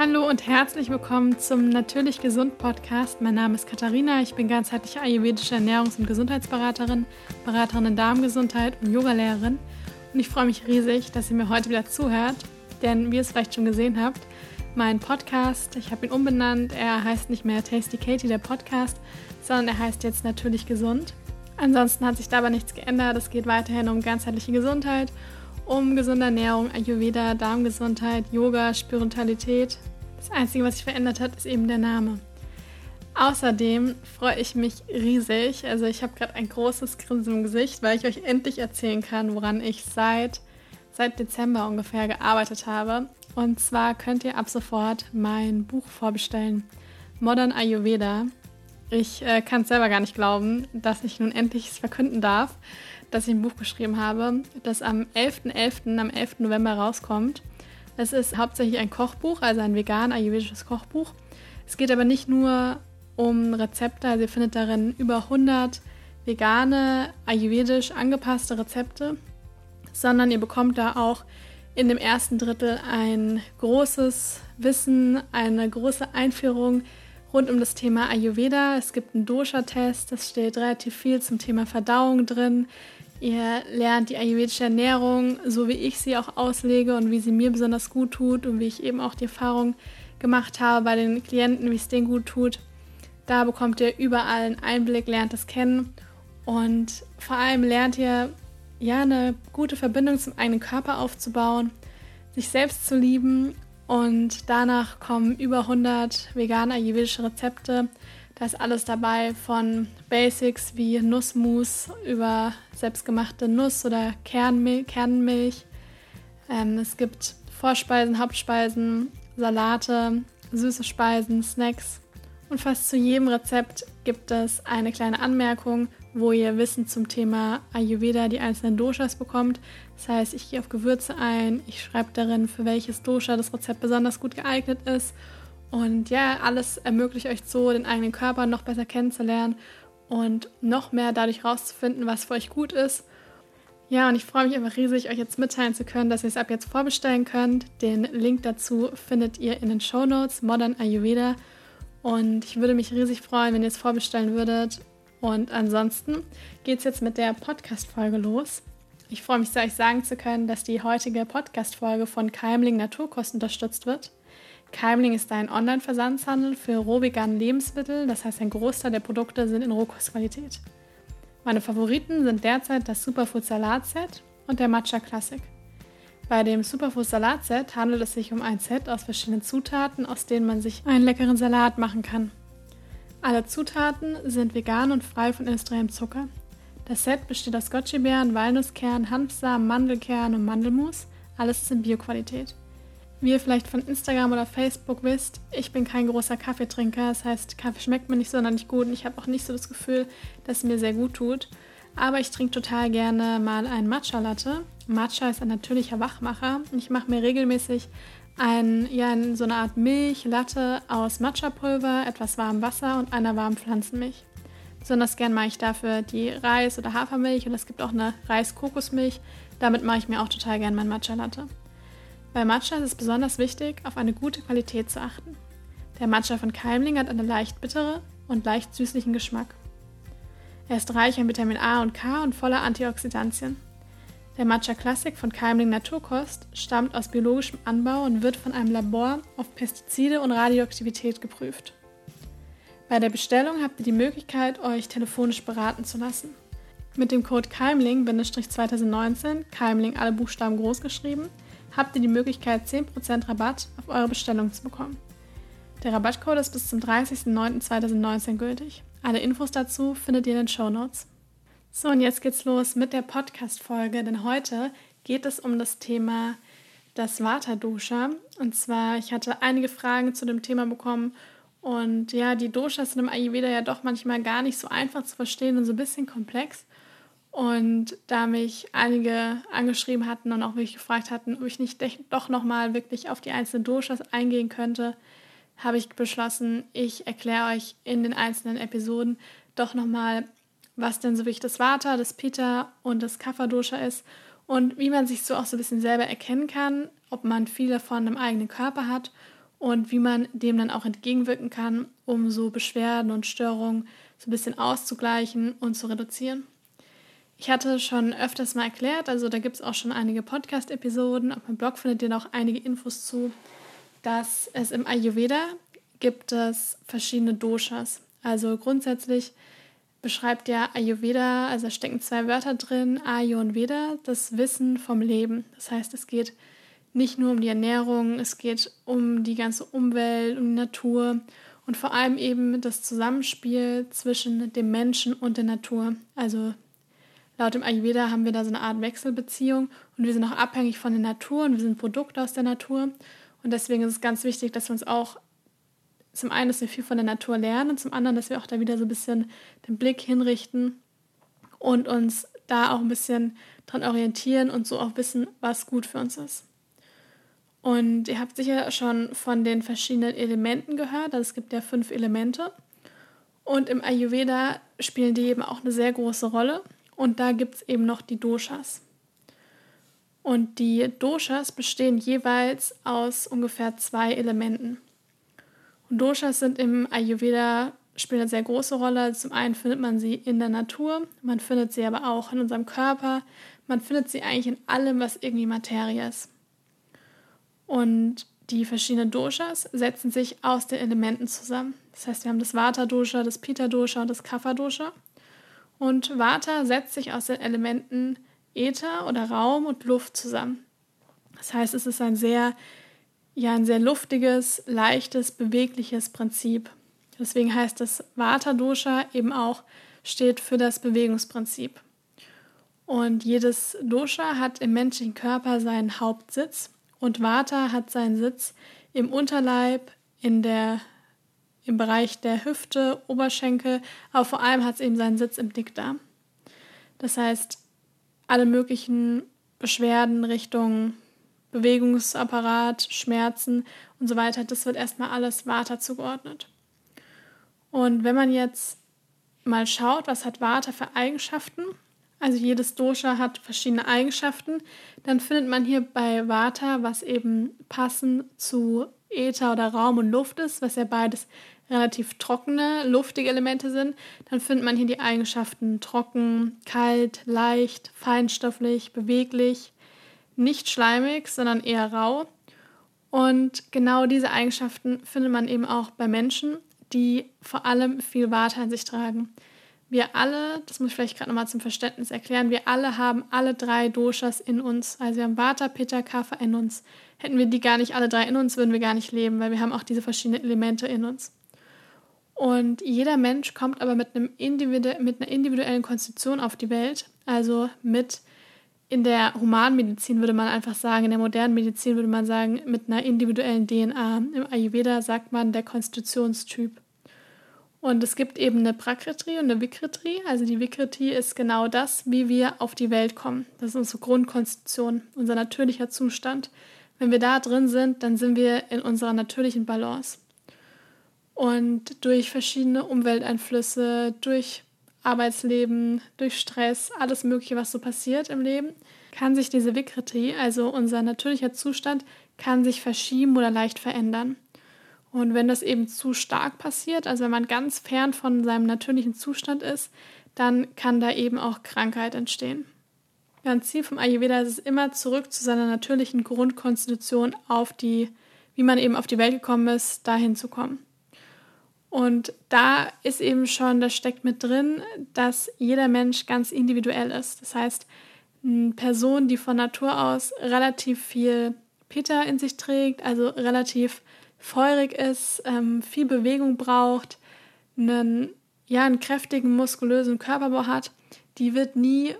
Hallo und herzlich willkommen zum Natürlich Gesund Podcast. Mein Name ist Katharina, ich bin ganzheitliche ayurvedische Ernährungs- und Gesundheitsberaterin, Beraterin in Darmgesundheit und Yogalehrerin. Und ich freue mich riesig, dass ihr mir heute wieder zuhört, denn wie ihr es vielleicht schon gesehen habt, mein Podcast, ich habe ihn umbenannt, er heißt nicht mehr Tasty Katie, der Podcast, sondern er heißt jetzt Natürlich Gesund. Ansonsten hat sich dabei nichts geändert, es geht weiterhin um ganzheitliche Gesundheit um gesunde Ernährung, Ayurveda, Darmgesundheit, Yoga, Spiritualität. Das Einzige, was sich verändert hat, ist eben der Name. Außerdem freue ich mich riesig. Also ich habe gerade ein großes Grinsen im Gesicht, weil ich euch endlich erzählen kann, woran ich seit, seit Dezember ungefähr gearbeitet habe. Und zwar könnt ihr ab sofort mein Buch vorbestellen. Modern Ayurveda. Ich äh, kann es selber gar nicht glauben, dass ich nun endlich verkünden darf dass ich ein Buch geschrieben habe, das am 11.11., .11., am 11. November rauskommt. Es ist hauptsächlich ein Kochbuch, also ein vegan ayurvedisches Kochbuch. Es geht aber nicht nur um Rezepte, also ihr findet darin über 100 vegane, ayurvedisch angepasste Rezepte, sondern ihr bekommt da auch in dem ersten Drittel ein großes Wissen, eine große Einführung rund um das Thema Ayurveda. Es gibt einen Dosha-Test, es steht relativ viel zum Thema Verdauung drin. Ihr lernt die ayurvedische Ernährung, so wie ich sie auch auslege und wie sie mir besonders gut tut und wie ich eben auch die Erfahrung gemacht habe bei den Klienten, wie es denen gut tut. Da bekommt ihr überall einen Einblick, lernt es kennen und vor allem lernt ihr ja eine gute Verbindung zum eigenen Körper aufzubauen, sich selbst zu lieben und danach kommen über 100 vegane ayurvedische Rezepte da ist alles dabei von Basics wie Nussmus über selbstgemachte Nuss- oder Kernmil Kernmilch. Ähm, es gibt Vorspeisen, Hauptspeisen, Salate, süße Speisen, Snacks. Und fast zu jedem Rezept gibt es eine kleine Anmerkung, wo ihr Wissen zum Thema Ayurveda, die einzelnen Doshas bekommt. Das heißt, ich gehe auf Gewürze ein, ich schreibe darin, für welches Dosha das Rezept besonders gut geeignet ist und ja, alles ermöglicht euch so, den eigenen Körper noch besser kennenzulernen und noch mehr dadurch rauszufinden, was für euch gut ist. Ja, und ich freue mich einfach riesig, euch jetzt mitteilen zu können, dass ihr es ab jetzt vorbestellen könnt. Den Link dazu findet ihr in den Show Notes, Modern Ayurveda. Und ich würde mich riesig freuen, wenn ihr es vorbestellen würdet. Und ansonsten geht es jetzt mit der Podcast-Folge los. Ich freue mich sehr, euch sagen zu können, dass die heutige Podcast-Folge von Keimling Naturkost unterstützt wird. Keimling ist ein Online-Versandshandel für rohvegane Lebensmittel, das heißt ein Großteil der Produkte sind in Rohkostqualität. Meine Favoriten sind derzeit das Superfood Salat-Set und der Matcha Classic. Bei dem Superfood Salat-Set handelt es sich um ein Set aus verschiedenen Zutaten, aus denen man sich einen leckeren Salat machen kann. Alle Zutaten sind vegan und frei von industriellem Zucker. Das Set besteht aus Goji-Beeren, Walnusskern, Hanfsamen, Mandelkern und Mandelmus. Alles ist in Bioqualität. Wie ihr vielleicht von Instagram oder Facebook wisst, ich bin kein großer Kaffeetrinker. Das heißt, Kaffee schmeckt mir nicht sonderlich gut und ich habe auch nicht so das Gefühl, dass es mir sehr gut tut. Aber ich trinke total gerne mal einen Matcha-Latte. Matcha ist ein natürlicher Wachmacher. Ich mache mir regelmäßig ein, ja, so eine Art Milch-Latte aus Matcha-Pulver, etwas warmem Wasser und einer warmen Pflanzenmilch. Besonders gern mache ich dafür die Reis- oder Hafermilch und es gibt auch eine Reis-Kokosmilch. Damit mache ich mir auch total gern mein Matcha-Latte. Bei Matcha ist es besonders wichtig, auf eine gute Qualität zu achten. Der Matcha von Keimling hat einen leicht bittere und leicht süßlichen Geschmack. Er ist reich an Vitamin A und K und voller Antioxidantien. Der Matcha Classic von Keimling Naturkost stammt aus biologischem Anbau und wird von einem Labor auf Pestizide und Radioaktivität geprüft. Bei der Bestellung habt ihr die Möglichkeit, euch telefonisch beraten zu lassen. Mit dem Code Keimling-2019, Keimling alle Buchstaben groß geschrieben, habt ihr die Möglichkeit, 10% Rabatt auf eure Bestellung zu bekommen. Der Rabattcode ist bis zum 30.09.2019 gültig. Alle Infos dazu findet ihr in den Show Notes. So, und jetzt geht's los mit der Podcast-Folge, denn heute geht es um das Thema das Vata-Dosha. Und zwar, ich hatte einige Fragen zu dem Thema bekommen und ja, die Doshas sind im Ayurveda ja doch manchmal gar nicht so einfach zu verstehen und so ein bisschen komplex. Und da mich einige angeschrieben hatten und auch wirklich gefragt hatten, ob ich nicht doch nochmal wirklich auf die einzelnen Doshas eingehen könnte, habe ich beschlossen, ich erkläre euch in den einzelnen Episoden doch nochmal, was denn so wichtig das Vata, das Pitta und das Kapha-Dosha ist und wie man sich so auch so ein bisschen selber erkennen kann, ob man viel davon im eigenen Körper hat und wie man dem dann auch entgegenwirken kann, um so Beschwerden und Störungen so ein bisschen auszugleichen und zu reduzieren. Ich hatte schon öfters mal erklärt, also da gibt es auch schon einige Podcast-Episoden, auf meinem Blog findet ihr noch einige Infos zu, dass es im Ayurveda gibt es verschiedene Doshas. Also grundsätzlich beschreibt ja Ayurveda, also da stecken zwei Wörter drin, Ayu und Veda, das Wissen vom Leben. Das heißt, es geht nicht nur um die Ernährung, es geht um die ganze Umwelt, um die Natur und vor allem eben das Zusammenspiel zwischen dem Menschen und der Natur. Also laut dem Ayurveda haben wir da so eine Art Wechselbeziehung und wir sind auch abhängig von der Natur und wir sind Produkte aus der Natur. Und deswegen ist es ganz wichtig, dass wir uns auch zum einen, dass wir viel von der Natur lernen und zum anderen, dass wir auch da wieder so ein bisschen den Blick hinrichten und uns da auch ein bisschen dran orientieren und so auch wissen, was gut für uns ist. Und ihr habt sicher schon von den verschiedenen Elementen gehört. Also es gibt ja fünf Elemente. Und im Ayurveda spielen die eben auch eine sehr große Rolle. Und da gibt es eben noch die Doshas. Und die Doshas bestehen jeweils aus ungefähr zwei Elementen. Und Doshas sind im Ayurveda spielen eine sehr große Rolle. Zum einen findet man sie in der Natur, man findet sie aber auch in unserem Körper, man findet sie eigentlich in allem, was irgendwie Materie ist. Und die verschiedenen Doshas setzen sich aus den Elementen zusammen. Das heißt, wir haben das Vata-Dosha, das Pitta-Dosha und das Kapha-Dosha. Und Vata setzt sich aus den Elementen Äther oder Raum und Luft zusammen. Das heißt, es ist ein sehr, ja, ein sehr luftiges, leichtes, bewegliches Prinzip. Deswegen heißt das Vata-Dosha eben auch steht für das Bewegungsprinzip. Und jedes Dosha hat im menschlichen Körper seinen Hauptsitz und Vata hat seinen Sitz im Unterleib, in der, im Bereich der Hüfte, Oberschenkel, aber vor allem hat es eben seinen Sitz im Dickdarm. Das heißt, alle möglichen Beschwerden Richtung Bewegungsapparat, Schmerzen und so weiter, das wird erstmal alles Vata zugeordnet. Und wenn man jetzt mal schaut, was hat Vata für Eigenschaften, also jedes Dosha hat verschiedene Eigenschaften. Dann findet man hier bei Vata, was eben passend zu Äther oder Raum und Luft ist, was ja beides relativ trockene, luftige Elemente sind. Dann findet man hier die Eigenschaften trocken, kalt, leicht, feinstofflich, beweglich, nicht schleimig, sondern eher rau. Und genau diese Eigenschaften findet man eben auch bei Menschen, die vor allem viel Vata in sich tragen. Wir alle, das muss ich vielleicht gerade nochmal zum Verständnis erklären, wir alle haben alle drei Doshas in uns. Also wir haben Vata, Pitta, Kapha in uns. Hätten wir die gar nicht alle drei in uns, würden wir gar nicht leben, weil wir haben auch diese verschiedenen Elemente in uns. Und jeder Mensch kommt aber mit, einem Individu mit einer individuellen Konstitution auf die Welt, also mit in der Humanmedizin würde man einfach sagen, in der modernen Medizin würde man sagen, mit einer individuellen DNA. Im Ayurveda sagt man der Konstitutionstyp. Und es gibt eben eine Prakriti und eine Vikriti. Also die Vikriti ist genau das, wie wir auf die Welt kommen. Das ist unsere Grundkonstitution, unser natürlicher Zustand. Wenn wir da drin sind, dann sind wir in unserer natürlichen Balance. Und durch verschiedene Umwelteinflüsse, durch Arbeitsleben, durch Stress, alles Mögliche, was so passiert im Leben, kann sich diese Vikriti, also unser natürlicher Zustand, kann sich verschieben oder leicht verändern. Und wenn das eben zu stark passiert, also wenn man ganz fern von seinem natürlichen Zustand ist, dann kann da eben auch Krankheit entstehen. Ganz Ziel vom Ayurveda ist es immer zurück zu seiner natürlichen Grundkonstitution auf die, wie man eben auf die Welt gekommen ist, dahin zu kommen. Und da ist eben schon, das steckt mit drin, dass jeder Mensch ganz individuell ist. Das heißt, eine Person, die von Natur aus relativ viel Pitta in sich trägt, also relativ feurig ist, ähm, viel Bewegung braucht, einen, ja, einen kräftigen, muskulösen Körperbau hat, die wird nie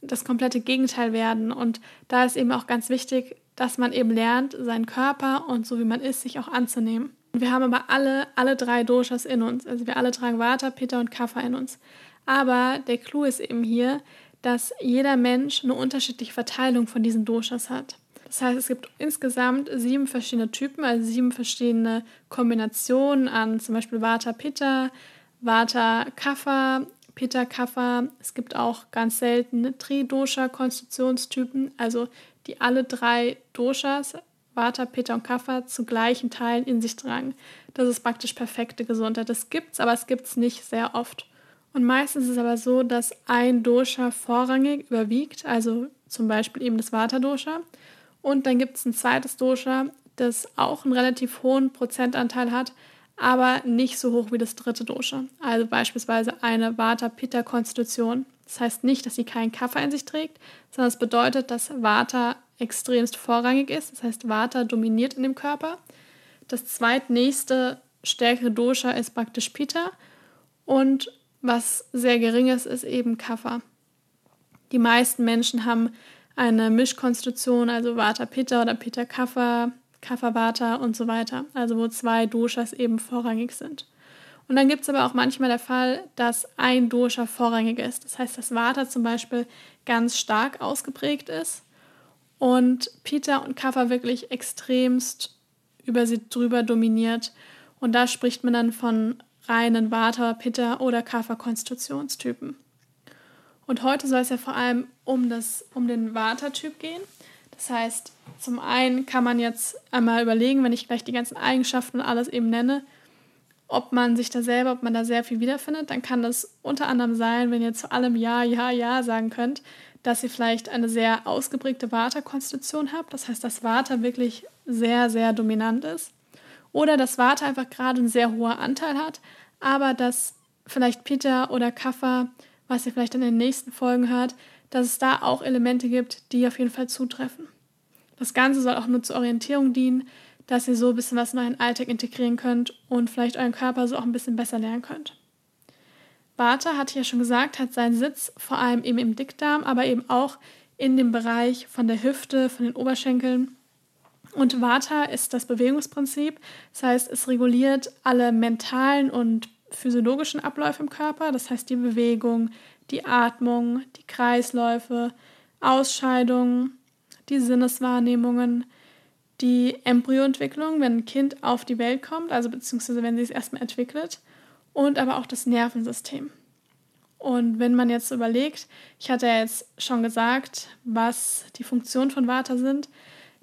das komplette Gegenteil werden. Und da ist eben auch ganz wichtig, dass man eben lernt, seinen Körper und so wie man ist, sich auch anzunehmen. Wir haben aber alle, alle drei Doshas in uns. Also wir alle tragen Vata, Pitta und Kapha in uns. Aber der Clou ist eben hier, dass jeder Mensch eine unterschiedliche Verteilung von diesen Doshas hat. Das heißt, es gibt insgesamt sieben verschiedene Typen, also sieben verschiedene Kombinationen an zum Beispiel Vata Pitta, Vata Kapha, Pitta Kapha. Es gibt auch ganz selten Tridosha-Konstitutionstypen, also die alle drei Doshas, Vata, Pitta und Kapha zu gleichen Teilen in sich tragen. Das ist praktisch perfekte Gesundheit. Das gibt's, aber es gibt's nicht sehr oft. Und meistens ist es aber so, dass ein Dosha vorrangig überwiegt, also zum Beispiel eben das Vata-Dosha. Und dann gibt es ein zweites Dosha, das auch einen relativ hohen Prozentanteil hat, aber nicht so hoch wie das dritte Dosha. Also beispielsweise eine Vata-Pitta-Konstitution. Das heißt nicht, dass sie keinen Kaffee in sich trägt, sondern es bedeutet, dass Vata extremst vorrangig ist. Das heißt, Vata dominiert in dem Körper. Das zweitnächste stärkere Dosha ist praktisch Pitta und was sehr gering ist, ist eben Kapha. Die meisten Menschen haben eine Mischkonstitution, also Vata Pitta oder Pitta Kapha, Kapha Vata und so weiter, also wo zwei Doshas eben vorrangig sind. Und dann gibt es aber auch manchmal der Fall, dass ein Dosha vorrangig ist. Das heißt, dass Vata zum Beispiel ganz stark ausgeprägt ist und Pitta und Kapha wirklich extremst über sie drüber dominiert. Und da spricht man dann von reinen Vata, Pitta oder Kapha-Konstitutionstypen. Und heute soll es ja vor allem um, das, um den Vata-Typ gehen. Das heißt, zum einen kann man jetzt einmal überlegen, wenn ich gleich die ganzen Eigenschaften und alles eben nenne, ob man sich da selber, ob man da sehr viel wiederfindet, dann kann das unter anderem sein, wenn ihr zu allem Ja, Ja, Ja sagen könnt, dass ihr vielleicht eine sehr ausgeprägte Vata-Konstitution habt. Das heißt, dass Vata wirklich sehr, sehr dominant ist. Oder dass Vata einfach gerade ein sehr hoher Anteil hat, aber dass vielleicht Peter oder Kaffa, was ihr vielleicht in den nächsten Folgen hört, dass es da auch Elemente gibt, die auf jeden Fall zutreffen. Das Ganze soll auch nur zur Orientierung dienen, dass ihr so ein bisschen was in euren Alltag integrieren könnt und vielleicht euren Körper so auch ein bisschen besser lernen könnt. Vata, hatte ich ja schon gesagt, hat seinen Sitz vor allem eben im Dickdarm, aber eben auch in dem Bereich von der Hüfte, von den Oberschenkeln. Und Vata ist das Bewegungsprinzip, das heißt, es reguliert alle mentalen und physiologischen Abläufe im Körper, das heißt die Bewegung, die Atmung, die Kreisläufe, Ausscheidungen, die Sinneswahrnehmungen, die Embryoentwicklung, wenn ein Kind auf die Welt kommt, also beziehungsweise wenn sie es erstmal entwickelt, und aber auch das Nervensystem. Und wenn man jetzt überlegt, ich hatte ja jetzt schon gesagt, was die Funktionen von Vata sind,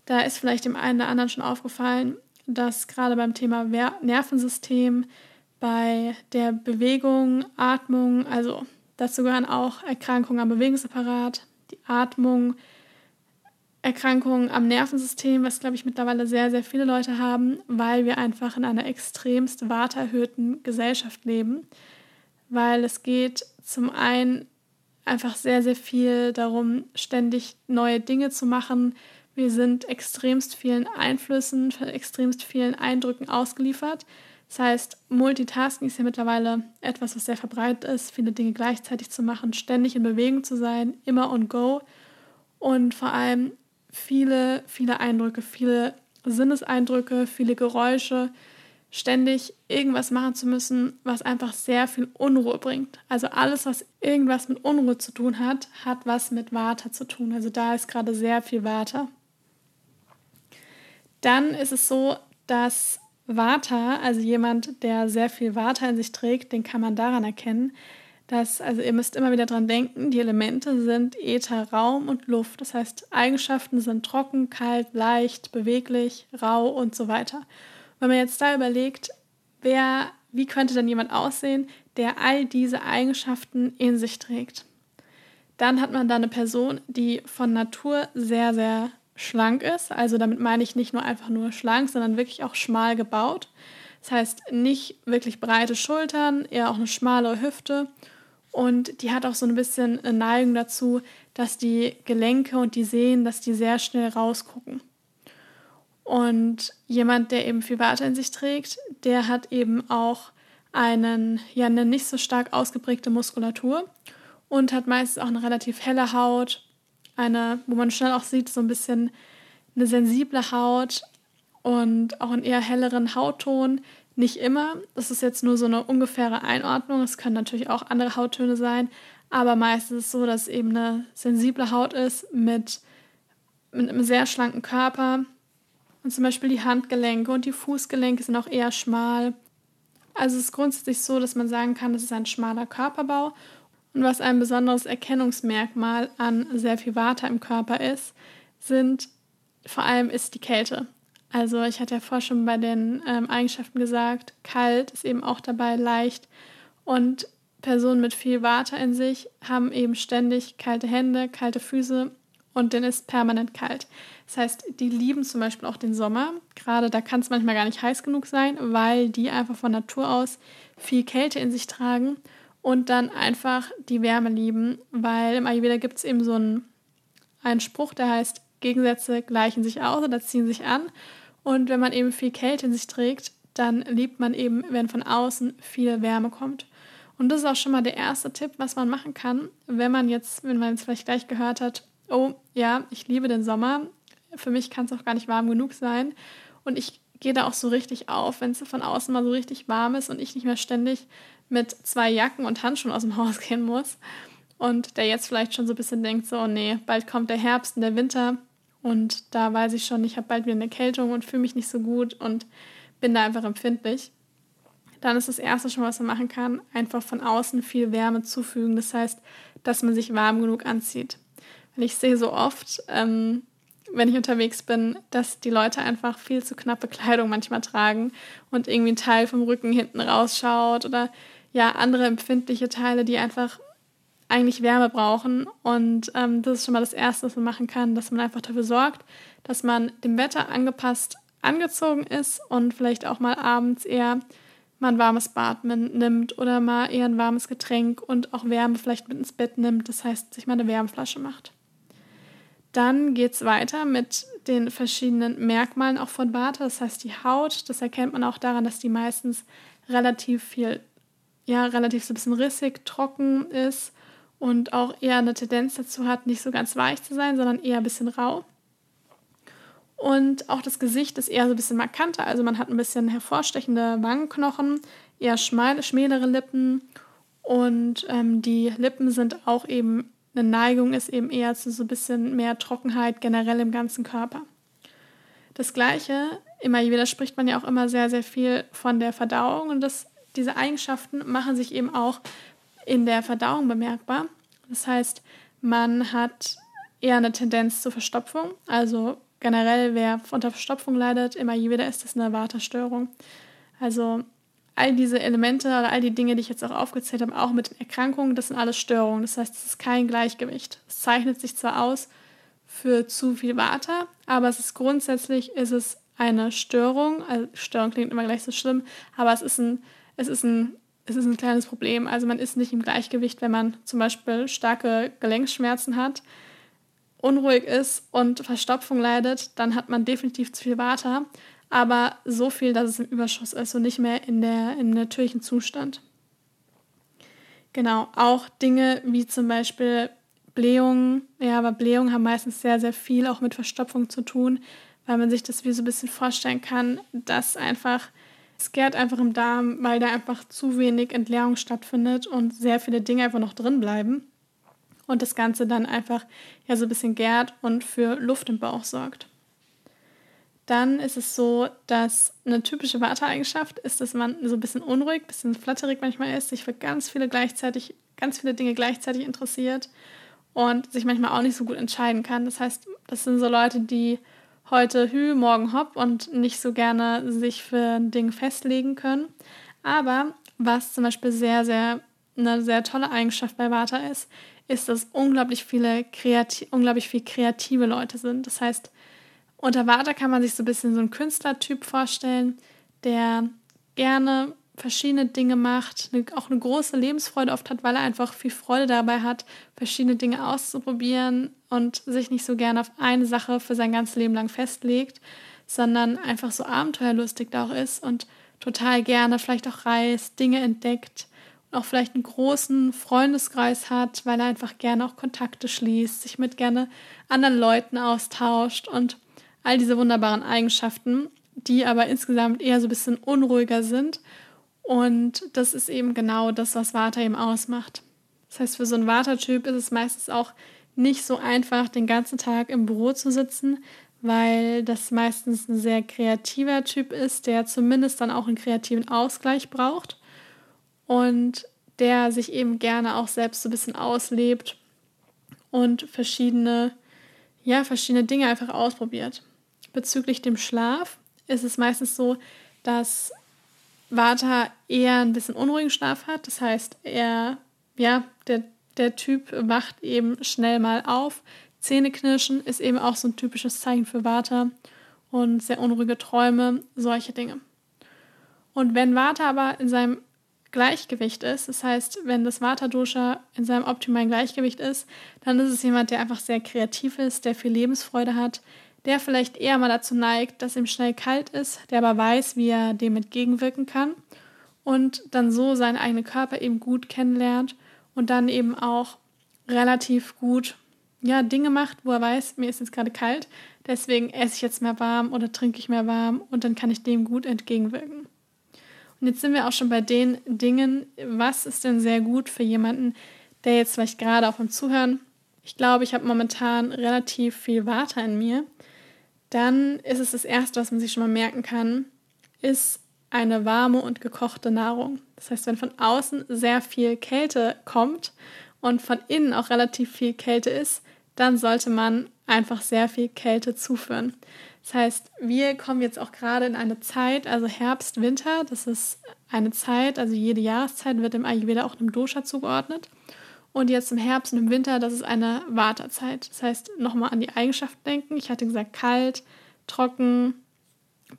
da ist vielleicht dem einen oder anderen schon aufgefallen, dass gerade beim Thema Nervensystem, bei der Bewegung, Atmung, also dazu gehören auch Erkrankungen am Bewegungsapparat, die Atmung, Erkrankungen am Nervensystem, was glaube ich mittlerweile sehr, sehr viele Leute haben, weil wir einfach in einer extremst warterhöhten Gesellschaft leben. Weil es geht zum einen einfach sehr, sehr viel darum, ständig neue Dinge zu machen, wir sind extremst vielen Einflüssen, extremst vielen Eindrücken ausgeliefert. Das heißt, Multitasking ist ja mittlerweile etwas, was sehr verbreitet ist, viele Dinge gleichzeitig zu machen, ständig in Bewegung zu sein, immer on go und vor allem viele, viele Eindrücke, viele Sinneseindrücke, viele Geräusche, ständig irgendwas machen zu müssen, was einfach sehr viel Unruhe bringt. Also alles, was irgendwas mit Unruhe zu tun hat, hat was mit Water zu tun. Also da ist gerade sehr viel Water. Dann ist es so, dass Vata, also jemand, der sehr viel Vata in sich trägt, den kann man daran erkennen, dass, also ihr müsst immer wieder dran denken, die Elemente sind Äther, Raum und Luft. Das heißt, Eigenschaften sind trocken, kalt, leicht, beweglich, rau und so weiter. Wenn man jetzt da überlegt, wer, wie könnte denn jemand aussehen, der all diese Eigenschaften in sich trägt? Dann hat man da eine Person, die von Natur sehr, sehr schlank ist. Also damit meine ich nicht nur einfach nur schlank, sondern wirklich auch schmal gebaut. Das heißt nicht wirklich breite Schultern, eher auch eine schmale Hüfte. Und die hat auch so ein bisschen eine Neigung dazu, dass die Gelenke und die Sehnen, dass die sehr schnell rausgucken. Und jemand, der eben viel Warte in sich trägt, der hat eben auch einen, ja, eine nicht so stark ausgeprägte Muskulatur und hat meistens auch eine relativ helle Haut, eine, wo man schnell auch sieht, so ein bisschen eine sensible Haut und auch einen eher helleren Hautton. Nicht immer, das ist jetzt nur so eine ungefähre Einordnung. Es können natürlich auch andere Hauttöne sein, aber meistens ist es so, dass es eben eine sensible Haut ist mit, mit einem sehr schlanken Körper. Und zum Beispiel die Handgelenke und die Fußgelenke sind auch eher schmal. Also es ist grundsätzlich so, dass man sagen kann, das ist ein schmaler Körperbau und was ein besonderes Erkennungsmerkmal an sehr viel Vata im Körper ist, sind vor allem ist die Kälte. Also ich hatte ja vorher schon bei den ähm, Eigenschaften gesagt, kalt ist eben auch dabei leicht und Personen mit viel Water in sich haben eben ständig kalte Hände, kalte Füße und denen ist permanent kalt. Das heißt, die lieben zum Beispiel auch den Sommer. Gerade da kann es manchmal gar nicht heiß genug sein, weil die einfach von Natur aus viel Kälte in sich tragen und dann einfach die Wärme lieben, weil im Ayurveda gibt es eben so einen, einen Spruch, der heißt, Gegensätze gleichen sich aus oder ziehen sich an. Und wenn man eben viel Kälte in sich trägt, dann liebt man eben, wenn von außen viel Wärme kommt. Und das ist auch schon mal der erste Tipp, was man machen kann, wenn man jetzt, wenn man jetzt vielleicht gleich gehört hat, oh ja, ich liebe den Sommer, für mich kann es auch gar nicht warm genug sein. Und ich gehe da auch so richtig auf, wenn es von außen mal so richtig warm ist und ich nicht mehr ständig mit zwei Jacken und Handschuhen aus dem Haus gehen muss. Und der jetzt vielleicht schon so ein bisschen denkt, so, oh nee, bald kommt der Herbst und der Winter und da weiß ich schon, ich habe bald wieder eine Erkältung und fühle mich nicht so gut und bin da einfach empfindlich. Dann ist das Erste schon, was man machen kann, einfach von außen viel Wärme zufügen. Das heißt, dass man sich warm genug anzieht. Und ich sehe so oft, ähm, wenn ich unterwegs bin, dass die Leute einfach viel zu knappe Kleidung manchmal tragen und irgendwie ein Teil vom Rücken hinten rausschaut oder ja, andere empfindliche Teile, die einfach eigentlich Wärme brauchen. Und ähm, das ist schon mal das Erste, was man machen kann, dass man einfach dafür sorgt, dass man dem Wetter angepasst angezogen ist und vielleicht auch mal abends eher mal ein warmes Bad nimmt oder mal eher ein warmes Getränk und auch Wärme vielleicht mit ins Bett nimmt. Das heißt, sich mal eine Wärmflasche macht. Dann geht es weiter mit den verschiedenen Merkmalen auch von Vata. Das heißt, die Haut, das erkennt man auch daran, dass die meistens relativ viel ja relativ so ein bisschen rissig, trocken ist und auch eher eine Tendenz dazu hat, nicht so ganz weich zu sein, sondern eher ein bisschen rau. Und auch das Gesicht ist eher so ein bisschen markanter, also man hat ein bisschen hervorstechende Wangenknochen, eher schmal, schmälere Lippen und ähm, die Lippen sind auch eben, eine Neigung ist eben eher zu so ein bisschen mehr Trockenheit generell im ganzen Körper. Das Gleiche, immer wieder spricht man ja auch immer sehr, sehr viel von der Verdauung und das diese Eigenschaften machen sich eben auch in der Verdauung bemerkbar. Das heißt, man hat eher eine Tendenz zur Verstopfung. Also generell, wer unter Verstopfung leidet, immer wieder ist das eine Waterstörung. Also all diese Elemente oder all die Dinge, die ich jetzt auch aufgezählt habe, auch mit den Erkrankungen, das sind alles Störungen. Das heißt, es ist kein Gleichgewicht. Es zeichnet sich zwar aus für zu viel Water, aber es ist grundsätzlich ist es eine Störung. Also Störung klingt immer gleich so schlimm, aber es ist ein es ist ein, es ist ein kleines Problem. Also man ist nicht im Gleichgewicht, wenn man zum Beispiel starke Gelenkschmerzen hat, unruhig ist und Verstopfung leidet, dann hat man definitiv zu viel Water, aber so viel, dass es im Überschuss ist und nicht mehr in der im natürlichen Zustand. Genau, auch Dinge wie zum Beispiel Blähungen, ja, aber Blähungen haben meistens sehr, sehr viel auch mit Verstopfung zu tun, weil man sich das wie so ein bisschen vorstellen kann, dass einfach es gärt einfach im Darm, weil da einfach zu wenig Entleerung stattfindet und sehr viele Dinge einfach noch drin bleiben. Und das Ganze dann einfach ja so ein bisschen gärt und für Luft im Bauch sorgt. Dann ist es so, dass eine typische Warteeigenschaft ist, dass man so ein bisschen unruhig, ein bisschen flatterig manchmal ist, sich für ganz viele gleichzeitig, ganz viele Dinge gleichzeitig interessiert und sich manchmal auch nicht so gut entscheiden kann. Das heißt, das sind so Leute, die heute Hü, morgen Hopp und nicht so gerne sich für ein Ding festlegen können. Aber was zum Beispiel sehr, sehr eine sehr tolle Eigenschaft bei Vata ist, ist, dass unglaublich viele kreativ, unglaublich viel kreative Leute sind. Das heißt, unter Vata kann man sich so ein bisschen so einen Künstlertyp vorstellen, der gerne verschiedene Dinge macht, auch eine große Lebensfreude oft hat, weil er einfach viel Freude dabei hat, verschiedene Dinge auszuprobieren und sich nicht so gerne auf eine Sache für sein ganzes Leben lang festlegt, sondern einfach so abenteuerlustig da auch ist und total gerne vielleicht auch reist, Dinge entdeckt und auch vielleicht einen großen Freundeskreis hat, weil er einfach gerne auch Kontakte schließt, sich mit gerne anderen Leuten austauscht und all diese wunderbaren Eigenschaften, die aber insgesamt eher so ein bisschen unruhiger sind und das ist eben genau das, was Vata eben ausmacht. Das heißt, für so einen Vata-Typ ist es meistens auch nicht so einfach, den ganzen Tag im Büro zu sitzen, weil das meistens ein sehr kreativer Typ ist, der zumindest dann auch einen kreativen Ausgleich braucht und der sich eben gerne auch selbst so ein bisschen auslebt und verschiedene, ja, verschiedene Dinge einfach ausprobiert. Bezüglich dem Schlaf ist es meistens so, dass Vata eher ein bisschen unruhigen Schlaf hat. Das heißt, er, ja, der, der Typ wacht eben schnell mal auf. Zähneknirschen ist eben auch so ein typisches Zeichen für Vata und sehr unruhige Träume, solche Dinge. Und wenn Vata aber in seinem Gleichgewicht ist, das heißt, wenn das Vata-Dosha in seinem optimalen Gleichgewicht ist, dann ist es jemand, der einfach sehr kreativ ist, der viel Lebensfreude hat, der vielleicht eher mal dazu neigt, dass ihm schnell kalt ist, der aber weiß, wie er dem entgegenwirken kann und dann so seinen eigenen Körper eben gut kennenlernt und dann eben auch relativ gut ja, Dinge macht, wo er weiß, mir ist jetzt gerade kalt, deswegen esse ich jetzt mehr warm oder trinke ich mehr warm und dann kann ich dem gut entgegenwirken. Und jetzt sind wir auch schon bei den Dingen, was ist denn sehr gut für jemanden, der jetzt vielleicht gerade auch beim Zuhören, ich glaube, ich habe momentan relativ viel Water in mir, dann ist es das Erste, was man sich schon mal merken kann, ist eine warme und gekochte Nahrung. Das heißt, wenn von außen sehr viel Kälte kommt und von innen auch relativ viel Kälte ist, dann sollte man einfach sehr viel Kälte zuführen. Das heißt, wir kommen jetzt auch gerade in eine Zeit, also Herbst, Winter, das ist eine Zeit, also jede Jahreszeit wird im Ayurveda auch einem Dosha zugeordnet. Und jetzt im Herbst und im Winter, das ist eine Wartezeit. Das heißt, nochmal an die Eigenschaften denken. Ich hatte gesagt, kalt, trocken,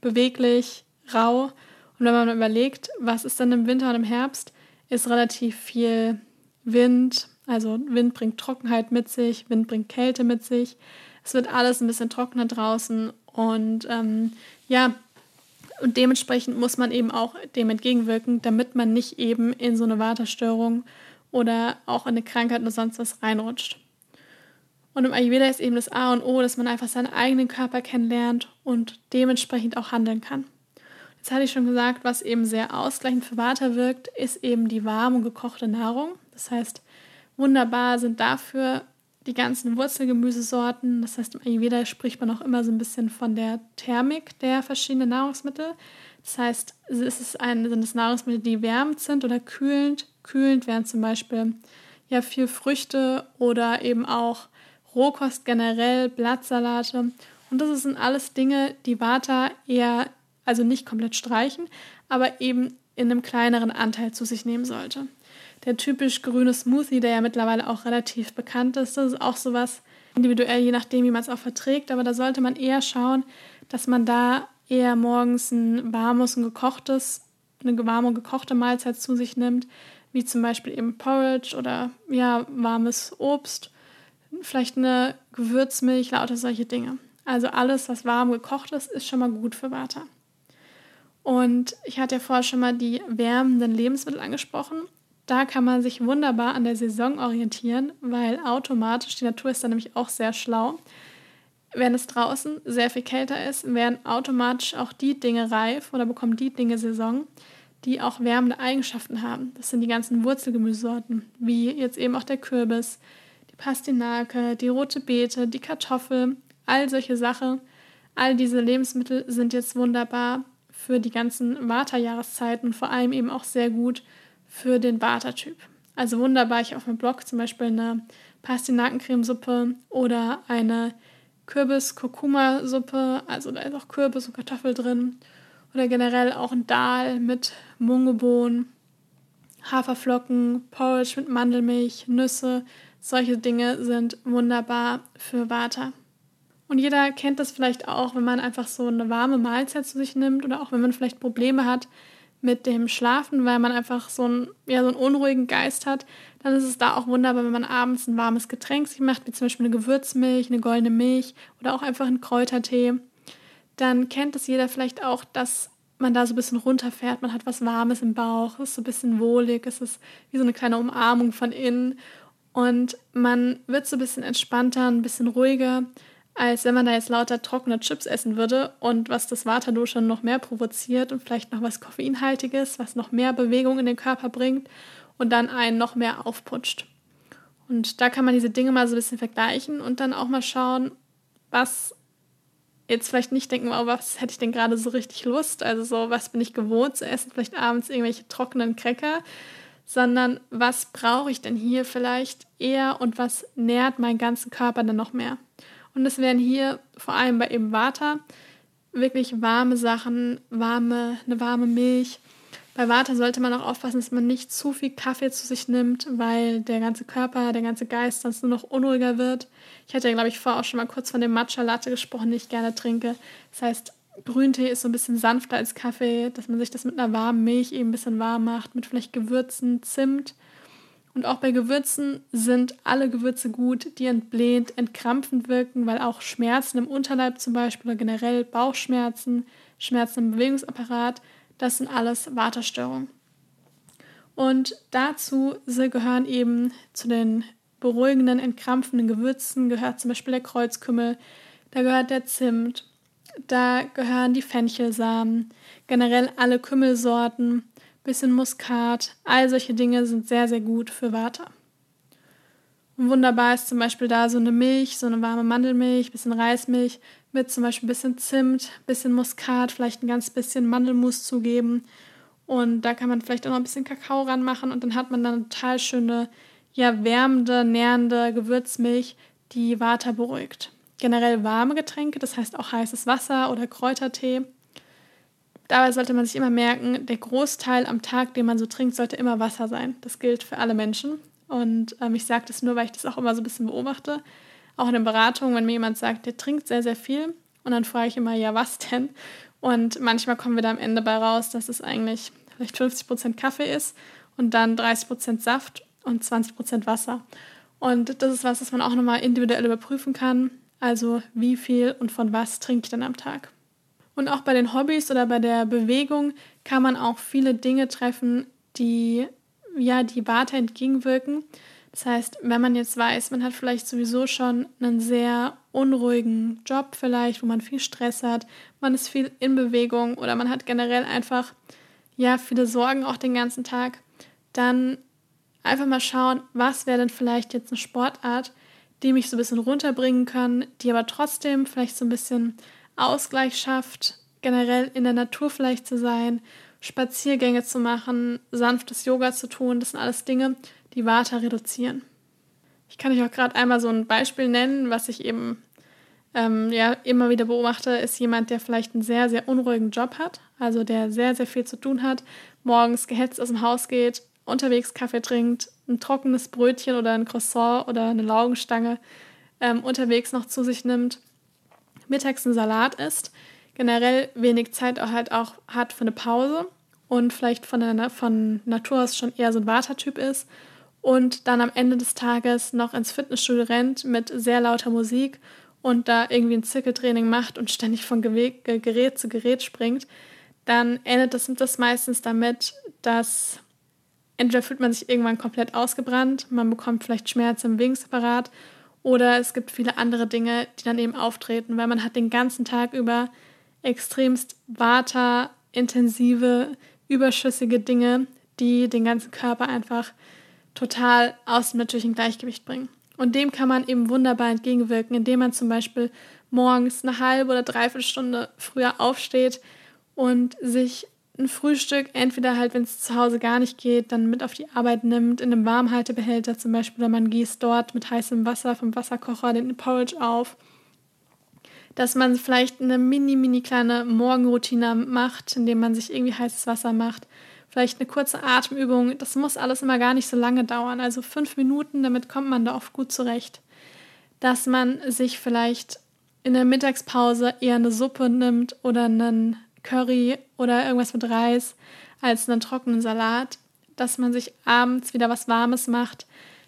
beweglich, rau. Und wenn man überlegt, was ist dann im Winter und im Herbst, ist relativ viel Wind. Also Wind bringt Trockenheit mit sich, Wind bringt Kälte mit sich. Es wird alles ein bisschen trockener draußen und ähm, ja, und dementsprechend muss man eben auch dem entgegenwirken, damit man nicht eben in so eine Waterstörung oder auch in eine Krankheit oder sonst was reinrutscht. Und im Ayurveda ist eben das A und O, dass man einfach seinen eigenen Körper kennenlernt und dementsprechend auch handeln kann. Jetzt hatte ich schon gesagt, was eben sehr ausgleichend für Vata wirkt, ist eben die warme und gekochte Nahrung. Das heißt, wunderbar sind dafür die ganzen Wurzelgemüsesorten. Das heißt, im Ayurveda spricht man auch immer so ein bisschen von der Thermik der verschiedenen Nahrungsmittel. Das heißt, ist es ein, sind es Nahrungsmittel, die wärmend sind oder kühlend. Kühlend wären zum Beispiel ja viel Früchte oder eben auch Rohkost generell, Blattsalate. Und das sind alles Dinge, die Vata eher, also nicht komplett streichen, aber eben in einem kleineren Anteil zu sich nehmen sollte der typisch grüne Smoothie, der ja mittlerweile auch relativ bekannt ist. Das ist auch sowas individuell, je nachdem, wie man es auch verträgt. Aber da sollte man eher schauen, dass man da eher morgens ein warmes und gekochtes, eine warme und gekochte Mahlzeit zu sich nimmt, wie zum Beispiel eben Porridge oder ja, warmes Obst, vielleicht eine Gewürzmilch, lauter solche Dinge. Also alles, was warm gekocht ist, ist schon mal gut für Vata. Und ich hatte ja vorher schon mal die wärmenden Lebensmittel angesprochen. Da kann man sich wunderbar an der Saison orientieren, weil automatisch, die Natur ist da nämlich auch sehr schlau. Wenn es draußen sehr viel kälter ist, werden automatisch auch die Dinge reif oder bekommen die Dinge Saison, die auch wärmende Eigenschaften haben. Das sind die ganzen Wurzelgemüsesorten, wie jetzt eben auch der Kürbis, die Pastinake, die rote Beete, die Kartoffel, all solche Sachen. All diese Lebensmittel sind jetzt wunderbar für die ganzen Vata-Jahreszeiten und vor allem eben auch sehr gut für den Vata-Typ. Also wunderbar, ich auf meinem Blog zum Beispiel eine Pastinakencremesuppe oder eine Kürbis-Kurkuma-Suppe, also da ist auch Kürbis und Kartoffel drin. Oder generell auch ein Dahl mit Mungebohnen, Haferflocken, Porridge mit Mandelmilch, Nüsse. Solche Dinge sind wunderbar für Vata. Und jeder kennt das vielleicht auch, wenn man einfach so eine warme Mahlzeit zu sich nimmt oder auch wenn man vielleicht Probleme hat, mit dem Schlafen, weil man einfach so einen, ja, so einen unruhigen Geist hat, dann ist es da auch wunderbar, wenn man abends ein warmes Getränk sich macht, wie zum Beispiel eine Gewürzmilch, eine goldene Milch oder auch einfach einen Kräutertee. Dann kennt es jeder vielleicht auch, dass man da so ein bisschen runterfährt, man hat was Warmes im Bauch, es ist so ein bisschen wohlig, es ist wie so eine kleine Umarmung von innen und man wird so ein bisschen entspannter, ein bisschen ruhiger als wenn man da jetzt lauter trockene Chips essen würde und was das Vata noch mehr provoziert und vielleicht noch was Koffeinhaltiges, was noch mehr Bewegung in den Körper bringt und dann einen noch mehr aufputscht. Und da kann man diese Dinge mal so ein bisschen vergleichen und dann auch mal schauen, was jetzt vielleicht nicht denken, oh, was hätte ich denn gerade so richtig Lust? Also so, was bin ich gewohnt zu essen? Vielleicht abends irgendwelche trockenen Cracker, sondern was brauche ich denn hier vielleicht eher und was nährt meinen ganzen Körper dann noch mehr? Und es wären hier vor allem bei eben Vata wirklich warme Sachen, warme, eine warme Milch. Bei Vata sollte man auch aufpassen, dass man nicht zu viel Kaffee zu sich nimmt, weil der ganze Körper, der ganze Geist sonst nur noch unruhiger wird. Ich hatte ja, glaube ich, vorher auch schon mal kurz von dem Matcha Latte gesprochen, den ich gerne trinke. Das heißt, Grüntee ist so ein bisschen sanfter als Kaffee, dass man sich das mit einer warmen Milch eben ein bisschen warm macht, mit vielleicht Gewürzen, Zimt. Und auch bei Gewürzen sind alle Gewürze gut, die entblähend, entkrampfend wirken, weil auch Schmerzen im Unterleib zum Beispiel oder generell Bauchschmerzen, Schmerzen im Bewegungsapparat, das sind alles Waterstörungen. Und dazu gehören eben zu den beruhigenden, entkrampfenden Gewürzen gehört zum Beispiel der Kreuzkümmel, da gehört der Zimt, da gehören die Fenchelsamen, generell alle Kümmelsorten, bisschen Muskat, all solche Dinge sind sehr, sehr gut für Vata. Und wunderbar ist zum Beispiel da so eine Milch, so eine warme Mandelmilch, bisschen Reismilch mit zum Beispiel ein bisschen Zimt, bisschen Muskat, vielleicht ein ganz bisschen Mandelmus zugeben. Und da kann man vielleicht auch noch ein bisschen Kakao ranmachen und dann hat man dann eine total schöne, ja, wärmende, nährende Gewürzmilch, die Vata beruhigt generell warme Getränke, das heißt auch heißes Wasser oder Kräutertee. Dabei sollte man sich immer merken, der Großteil am Tag, den man so trinkt, sollte immer Wasser sein. Das gilt für alle Menschen. Und ähm, ich sage das nur, weil ich das auch immer so ein bisschen beobachte. Auch in den Beratungen, wenn mir jemand sagt, der trinkt sehr, sehr viel. Und dann frage ich immer, ja, was denn? Und manchmal kommen wir da am Ende bei raus, dass es eigentlich vielleicht 50% Kaffee ist und dann 30% Saft und 20% Wasser. Und das ist was, das man auch nochmal individuell überprüfen kann. Also wie viel und von was trinke ich dann am Tag. Und auch bei den Hobbys oder bei der Bewegung kann man auch viele Dinge treffen, die ja die Warte entgegenwirken. Das heißt, wenn man jetzt weiß, man hat vielleicht sowieso schon einen sehr unruhigen Job vielleicht, wo man viel Stress hat, man ist viel in Bewegung oder man hat generell einfach ja viele Sorgen auch den ganzen Tag, dann einfach mal schauen, was wäre denn vielleicht jetzt eine Sportart, die mich so ein bisschen runterbringen kann, die aber trotzdem vielleicht so ein bisschen Ausgleich schafft, generell in der Natur vielleicht zu sein, Spaziergänge zu machen, sanftes Yoga zu tun. Das sind alles Dinge, die Vata reduzieren. Ich kann euch auch gerade einmal so ein Beispiel nennen, was ich eben ähm, ja, immer wieder beobachte, ist jemand, der vielleicht einen sehr, sehr unruhigen Job hat, also der sehr, sehr viel zu tun hat, morgens gehetzt aus dem Haus geht, unterwegs Kaffee trinkt, ein trockenes Brötchen oder ein Croissant oder eine Laugenstange ähm, unterwegs noch zu sich nimmt, mittags einen Salat isst, generell wenig Zeit auch halt auch hat für eine Pause und vielleicht von, der, von Natur aus schon eher so ein Wartertyp ist und dann am Ende des Tages noch ins Fitnessstudio rennt mit sehr lauter Musik und da irgendwie ein Zirkeltraining macht und ständig von Gerät zu Gerät springt, dann endet das, das meistens damit, dass entweder fühlt man sich irgendwann komplett ausgebrannt, man bekommt vielleicht Schmerzen im Bewegungsapparat oder es gibt viele andere Dinge, die dann eben auftreten, weil man hat den ganzen Tag über extremst Vata, intensive, überschüssige Dinge, die den ganzen Körper einfach total aus dem natürlichen Gleichgewicht bringen. Und dem kann man eben wunderbar entgegenwirken, indem man zum Beispiel morgens eine halbe oder dreiviertel Stunde früher aufsteht und sich ein Frühstück entweder halt, wenn es zu Hause gar nicht geht, dann mit auf die Arbeit nimmt, in einem Warmhaltebehälter zum Beispiel, oder man gießt dort mit heißem Wasser vom Wasserkocher den Porridge auf. Dass man vielleicht eine mini, mini kleine Morgenroutine macht, indem man sich irgendwie heißes Wasser macht. Vielleicht eine kurze Atemübung. Das muss alles immer gar nicht so lange dauern. Also fünf Minuten, damit kommt man da oft gut zurecht. Dass man sich vielleicht in der Mittagspause eher eine Suppe nimmt oder einen Curry oder irgendwas mit Reis als einen trockenen Salat, dass man sich abends wieder was Warmes macht,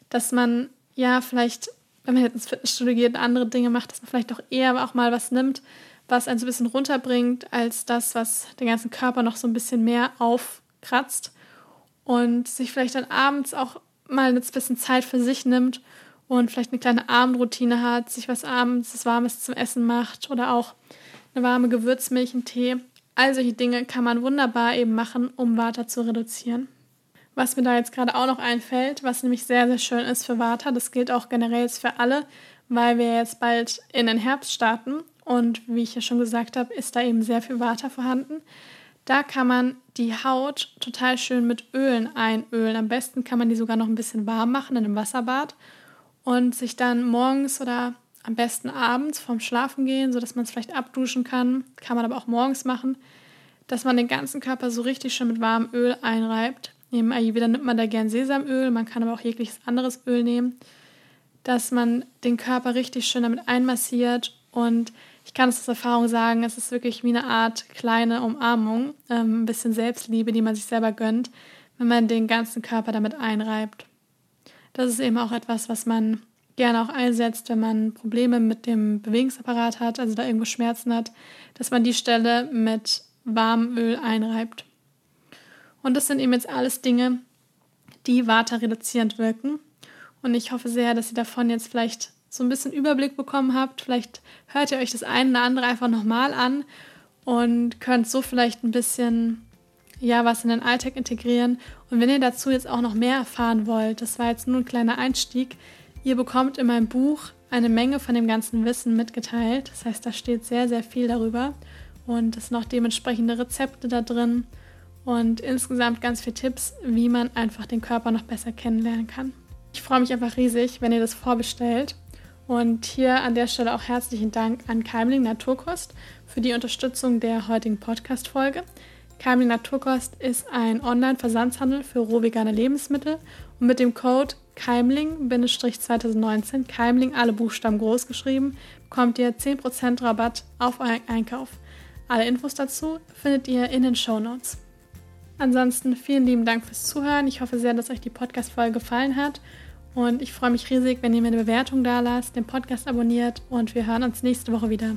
dass man ja vielleicht, wenn man jetzt ins Fitnessstudio geht, andere Dinge macht, dass man vielleicht auch eher auch mal was nimmt, was einen so ein bisschen runterbringt, als das, was den ganzen Körper noch so ein bisschen mehr aufkratzt und sich vielleicht dann abends auch mal ein bisschen Zeit für sich nimmt und vielleicht eine kleine Abendroutine hat, sich was abends, was Warmes zum Essen macht oder auch eine warme Gewürzmilch, einen Tee All solche Dinge kann man wunderbar eben machen, um Vata zu reduzieren. Was mir da jetzt gerade auch noch einfällt, was nämlich sehr, sehr schön ist für Vata, das gilt auch generell für alle, weil wir jetzt bald in den Herbst starten und wie ich ja schon gesagt habe, ist da eben sehr viel Vata vorhanden. Da kann man die Haut total schön mit Ölen einölen. Am besten kann man die sogar noch ein bisschen warm machen in einem Wasserbad und sich dann morgens oder am besten abends vorm Schlafengehen, sodass man es vielleicht abduschen kann. Kann man aber auch morgens machen, dass man den ganzen Körper so richtig schön mit warmem Öl einreibt. Neben Ayurveda nimmt man da gern Sesamöl, man kann aber auch jegliches anderes Öl nehmen, dass man den Körper richtig schön damit einmassiert und ich kann es aus Erfahrung sagen, es ist wirklich wie eine Art kleine Umarmung, ähm, ein bisschen Selbstliebe, die man sich selber gönnt, wenn man den ganzen Körper damit einreibt. Das ist eben auch etwas, was man gerne auch einsetzt, wenn man Probleme mit dem Bewegungsapparat hat, also da irgendwo Schmerzen hat, dass man die Stelle mit warmem Öl einreibt. Und das sind eben jetzt alles Dinge, die Vata reduzierend wirken. Und ich hoffe sehr, dass ihr davon jetzt vielleicht so ein bisschen Überblick bekommen habt. Vielleicht hört ihr euch das eine oder andere einfach nochmal an und könnt so vielleicht ein bisschen ja, was in den Alltag integrieren. Und wenn ihr dazu jetzt auch noch mehr erfahren wollt, das war jetzt nur ein kleiner Einstieg, ihr bekommt in meinem Buch eine Menge von dem ganzen Wissen mitgeteilt. Das heißt, da steht sehr, sehr viel darüber. Und es sind auch dementsprechende Rezepte da drin und insgesamt ganz viele Tipps, wie man einfach den Körper noch besser kennenlernen kann. Ich freue mich einfach riesig, wenn ihr das vorbestellt. Und hier an der Stelle auch herzlichen Dank an Keimling Naturkost für die Unterstützung der heutigen Podcast-Folge. Keimling Naturkost ist ein Online-Versandshandel für rohvegane Lebensmittel und mit dem Code Keimling-2019, Keimling alle Buchstaben groß geschrieben, bekommt ihr 10% Rabatt auf euren Einkauf. Alle Infos dazu findet ihr in den Show Notes. Ansonsten vielen lieben Dank fürs Zuhören. Ich hoffe sehr, dass euch die Podcast-Folge gefallen hat. Und ich freue mich riesig, wenn ihr mir eine Bewertung da lasst, den Podcast abonniert und wir hören uns nächste Woche wieder.